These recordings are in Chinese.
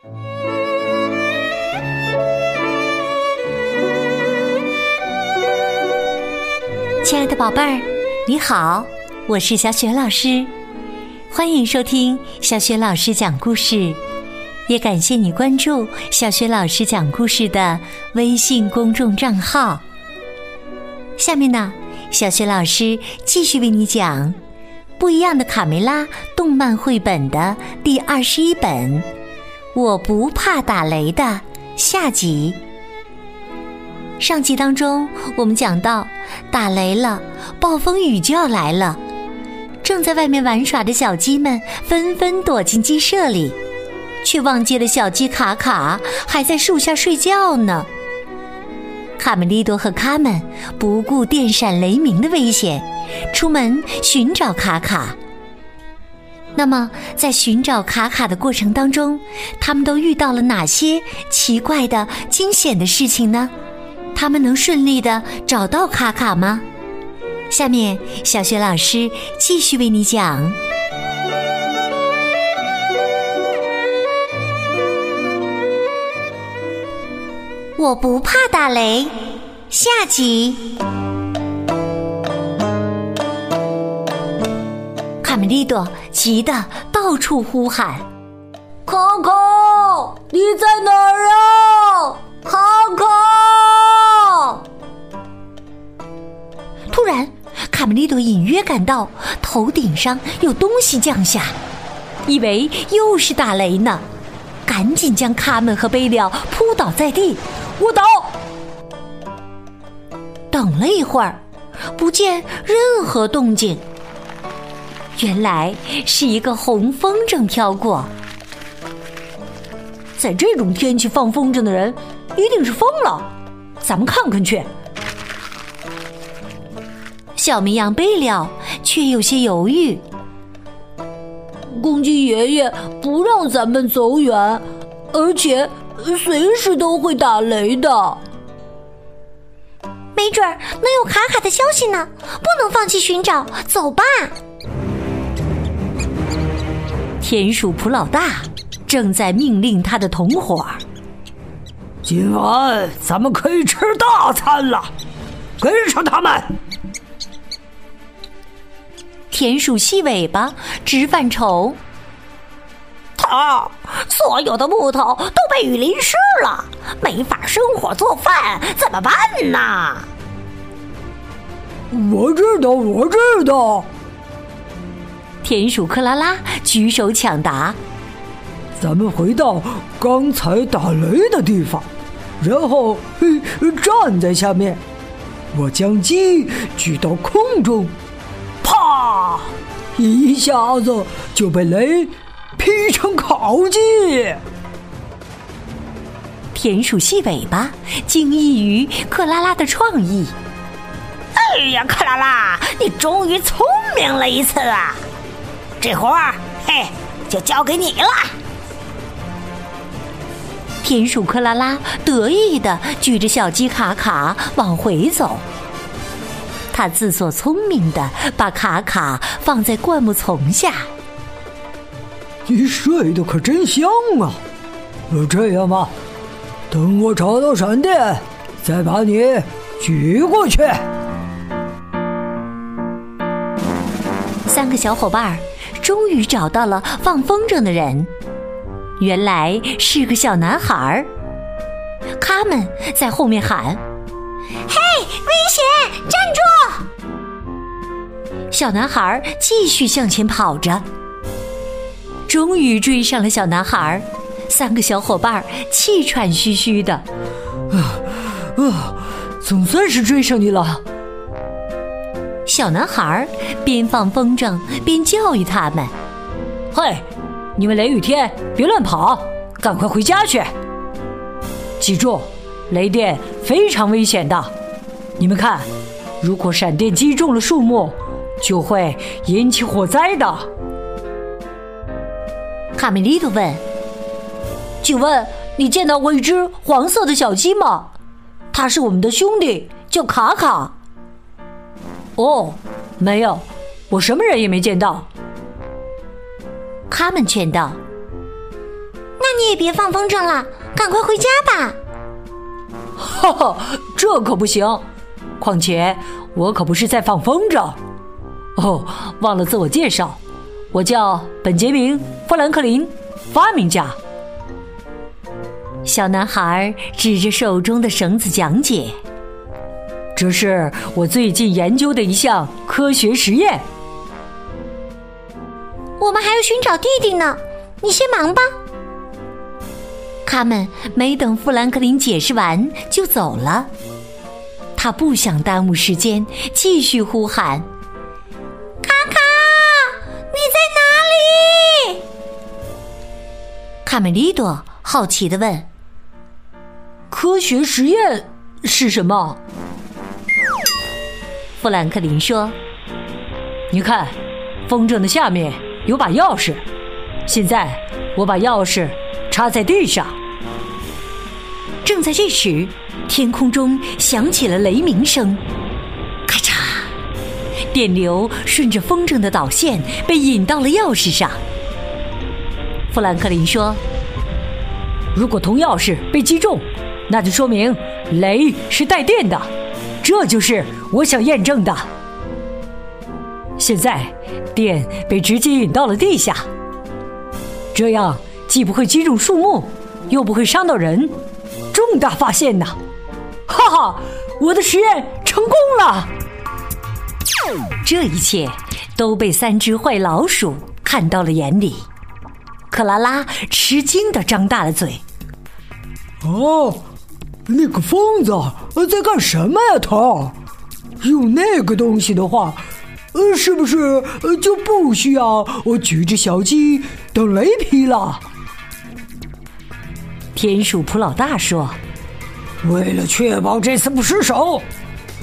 亲爱的宝贝儿，你好，我是小雪老师，欢迎收听小雪老师讲故事，也感谢你关注小雪老师讲故事的微信公众账号。下面呢，小雪老师继续为你讲《不一样的卡梅拉》动漫绘本的第二十一本《我不怕打雷》的下集。上集当中，我们讲到打雷了，暴风雨就要来了。正在外面玩耍的小鸡们纷纷躲进鸡舍里，却忘记了小鸡卡卡还在树下睡觉呢。卡梅利多和卡门不顾电闪雷鸣的危险，出门寻找卡卡。那么，在寻找卡卡的过程当中，他们都遇到了哪些奇怪的、惊险的事情呢？他们能顺利的找到卡卡吗？下面小雪老师继续为你讲。我不怕打雷，下集。卡梅利多急得到处呼喊：“卡卡，你在哪儿啊？卡卡！”突然，卡梅利多隐约感到头顶上有东西降下，以为又是打雷呢，赶紧将卡门和贝利奥扑倒在地。我倒。等了一会儿，不见任何动静。原来是一个红风筝飘过。在这种天气放风筝的人，一定是疯了。咱们看看去。小绵羊贝利却有些犹豫。公鸡爷爷不让咱们走远，而且。随时都会打雷的，没准儿能有卡卡的消息呢。不能放弃寻找，走吧。田鼠普老大正在命令他的同伙：“今晚咱们可以吃大餐了，跟上他们。”田鼠细尾巴直犯愁。啊！所有的木头都被雨淋湿了，没法生火做饭，怎么办呢？我知道，我知道。田鼠克拉拉举手抢答：“咱们回到刚才打雷的地方，然后站在下面，我将鸡举到空中，啪！一下子就被雷。”劈成烤鸡！田鼠细尾巴惊异于克拉拉的创意。哎呀，克拉拉，你终于聪明了一次啊！这活儿，嘿，就交给你了。田鼠克拉拉得意的举着小鸡卡卡往回走。他自作聪明的把卡卡放在灌木丛下。你睡得可真香啊！那这样吧，等我找到闪电，再把你举过去。三个小伙伴终于找到了放风筝的人，原来是个小男孩儿。他们在后面喊：“嘿，危险！站住！”小男孩继续向前跑着。终于追上了小男孩，三个小伙伴气喘吁吁的。啊啊，总算是追上你了！小男孩边放风筝边教育他们：“嘿，你们雷雨天别乱跑，赶快回家去。记住，雷电非常危险的。你们看，如果闪电击中了树木，就会引起火灾的。”卡梅利多问：“请问你见到过一只黄色的小鸡吗？它是我们的兄弟，叫卡卡。”“哦，没有，我什么人也没见到。”他们劝道：“那你也别放风筝了，赶快回家吧。哈哈，这可不行！况且我可不是在放风筝。哦，忘了自我介绍，我叫本杰明·富兰克林，发明家。小男孩指着手中的绳子讲解：“这是我最近研究的一项科学实验。我们还要寻找弟弟呢，你先忙吧。”他们没等富兰克林解释完就走了。他不想耽误时间，继续呼喊。卡卡，你在哪里？”卡梅利多好奇的问：“科学实验是什么？”富兰克林说：“你看，风筝的下面有把钥匙。现在我把钥匙插在地上。”正在这时，天空中响起了雷鸣声，咔嚓，电流顺着风筝的导线被引到了钥匙上。富兰克林说：“如果铜钥匙被击中，那就说明雷是带电的，这就是我想验证的。现在电被直接引到了地下，这样既不会击中树木，又不会伤到人，重大发现呐！哈哈，我的实验成功了！这一切都被三只坏老鼠看到了眼里。”克拉拉吃惊的张大了嘴。哦，那个疯子在干什么呀？他用那个东西的话，呃，是不是就不需要我举着小鸡等雷劈了？田鼠普老大说：“为了确保这次不失手，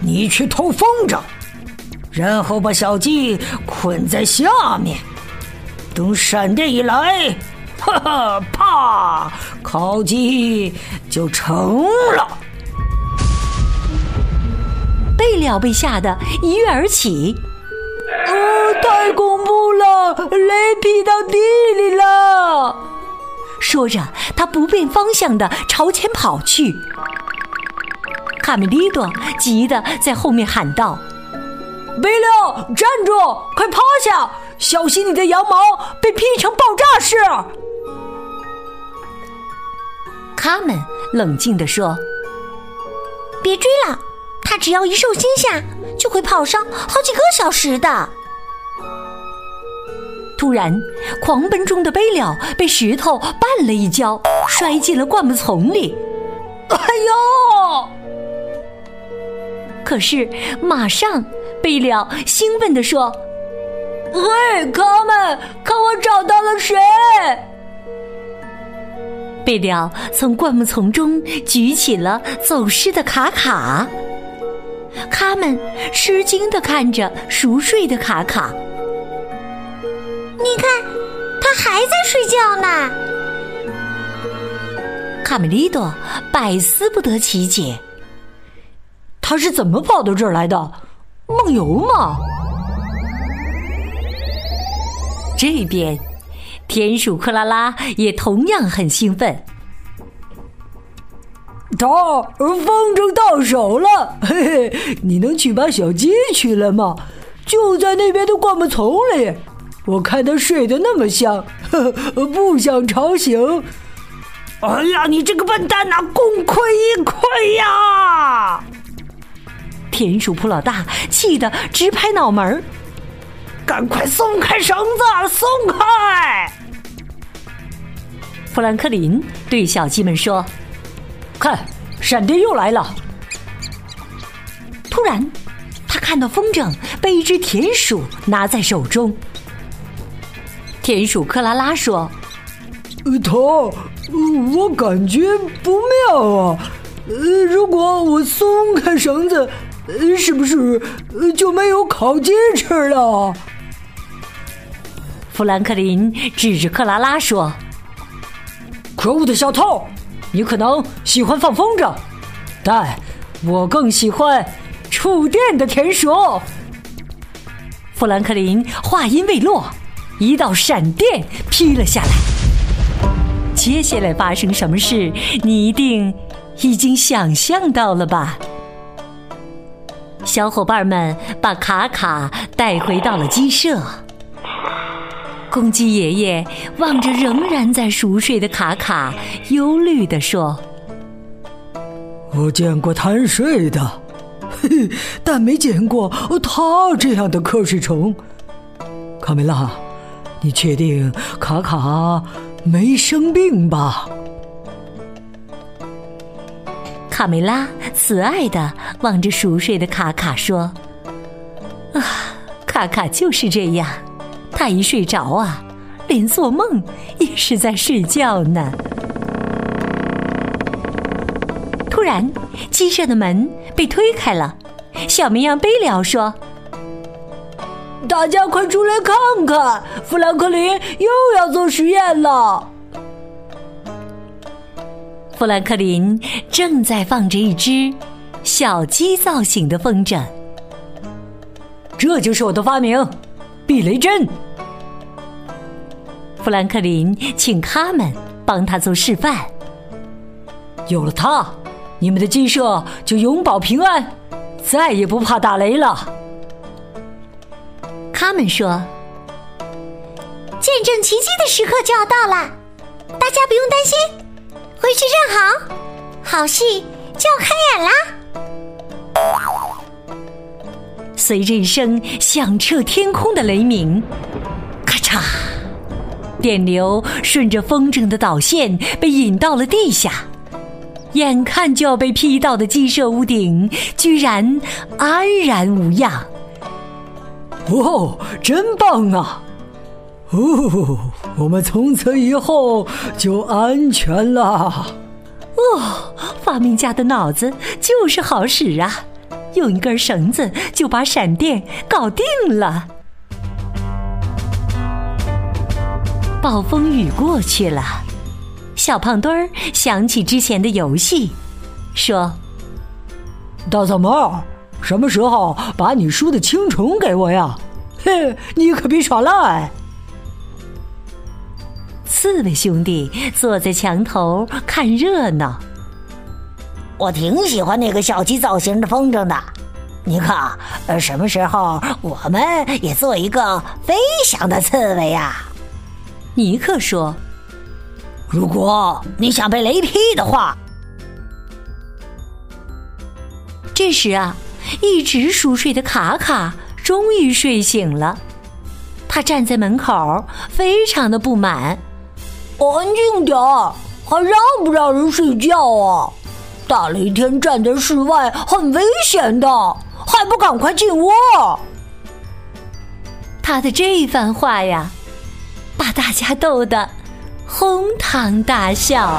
你去偷风筝，然后把小鸡捆在下面。”等闪电一来，哈哈，啪，烤鸡就成了。贝了被吓得一跃而起，啊，太恐怖了！雷劈到地里了。说着，他不变方向的朝前跑去。卡梅利多急得在后面喊道：“贝了，站住！快趴下！”小心你的羊毛被劈成爆炸式！他们冷静地说：“别追了，他只要一受惊吓，就会跑上好几个小时的。”突然，狂奔中的贝了被石头绊了一跤，摔进了灌木丛里。哎呦！可是马上，贝了兴奋地说。嘿，卡门，看我找到了谁！贝了从灌木丛中举起了走失的卡卡。卡门吃惊的看着熟睡的卡卡。你看，他还在睡觉呢。卡梅利多百思不得其解，他是怎么跑到这儿来的？梦游吗？这边，田鼠克拉拉也同样很兴奋。他风筝到手了，嘿嘿，你能去把小鸡取来吗？就在那边的灌木丛里。我看他睡得那么香，呵 呵不想吵醒。哎呀，你这个笨蛋呐，功亏一篑呀！田鼠普老大气得直拍脑门儿。赶快松开绳子！松开！富兰克林对小鸡们说：“看，闪电又来了！”突然，他看到风筝被一只田鼠拿在手中。田鼠克拉拉说：“他，我感觉不妙啊！呃，如果我松开绳子，是不是就没有烤鸡吃了？”富兰克林指着克拉拉说：“可恶的小偷，你可能喜欢放风筝，但我更喜欢触电的田鼠。”富兰克林话音未落，一道闪电劈了下来，接下来发生什么事，你一定已经想象到了吧？小伙伴们把卡卡带回到了鸡舍。公鸡爷爷望着仍然在熟睡的卡卡，忧虑地说：“我见过贪睡的，嘿嘿，但没见过他这样的瞌睡虫。卡梅拉，你确定卡卡没生病吧？”卡梅拉慈爱的望着熟睡的卡卡说：“啊，卡卡就是这样，他一睡着啊，连做梦也是在睡觉呢。”突然，鸡舍的门被推开了，小绵羊贝里奥说：“大家快出来看看，富兰克林又要做实验了。”富兰克林正在放着一只小鸡造型的风筝，这就是我的发明——避雷针。富兰克林请他们帮他做示范。有了它，你们的鸡舍就永保平安，再也不怕打雷了。他们说：“见证奇迹的时刻就要到了，大家不用担心。”回去站好，好戏就要开演啦！随着一声响彻天空的雷鸣，咔嚓，电流顺着风筝的导线被引到了地下。眼看就要被劈到的鸡舍屋顶，居然安然无恙。哦，真棒啊！哦，我们从此以后就安全了。哦，发明家的脑子就是好使啊！用一根绳子就把闪电搞定了。暴风雨过去了，小胖墩儿想起之前的游戏，说：“大嗓门儿，什么时候把你输的青虫给我呀？嘿，你可别耍赖！”四位兄弟坐在墙头看热闹。我挺喜欢那个小鸡造型的风筝的。尼克，呃，什么时候我们也做一个飞翔的刺猬呀？尼克说：“如果你想被雷劈的话。”这时啊，一直熟睡的卡卡终于睡醒了。他站在门口，非常的不满。安静点儿，还让不让人睡觉啊？大雷天站在室外很危险的，还不赶快进窝！他的这番话呀，把大家逗得哄堂大笑。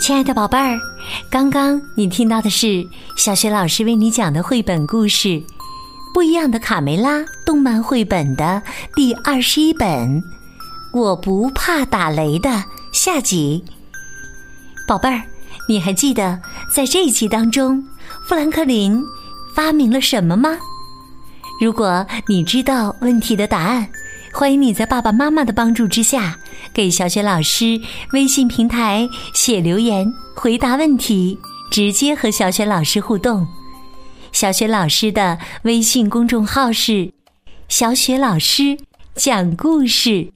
亲爱的宝贝儿。刚刚你听到的是小学老师为你讲的绘本故事《不一样的卡梅拉》动漫绘本的第二十一本《我不怕打雷》的下集。宝贝儿，你还记得在这一集当中，富兰克林发明了什么吗？如果你知道问题的答案，欢迎你在爸爸妈妈的帮助之下。给小雪老师微信平台写留言，回答问题，直接和小雪老师互动。小雪老师的微信公众号是“小雪老师讲故事”，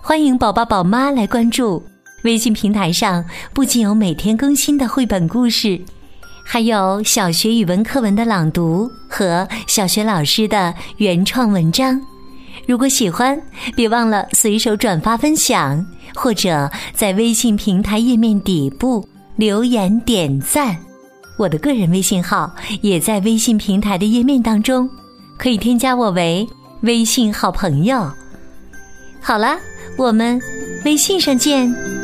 欢迎宝宝宝妈来关注。微信平台上不仅有每天更新的绘本故事，还有小学语文课文的朗读和小学老师的原创文章。如果喜欢，别忘了随手转发分享，或者在微信平台页面底部留言点赞。我的个人微信号也在微信平台的页面当中，可以添加我为微信好朋友。好了，我们微信上见。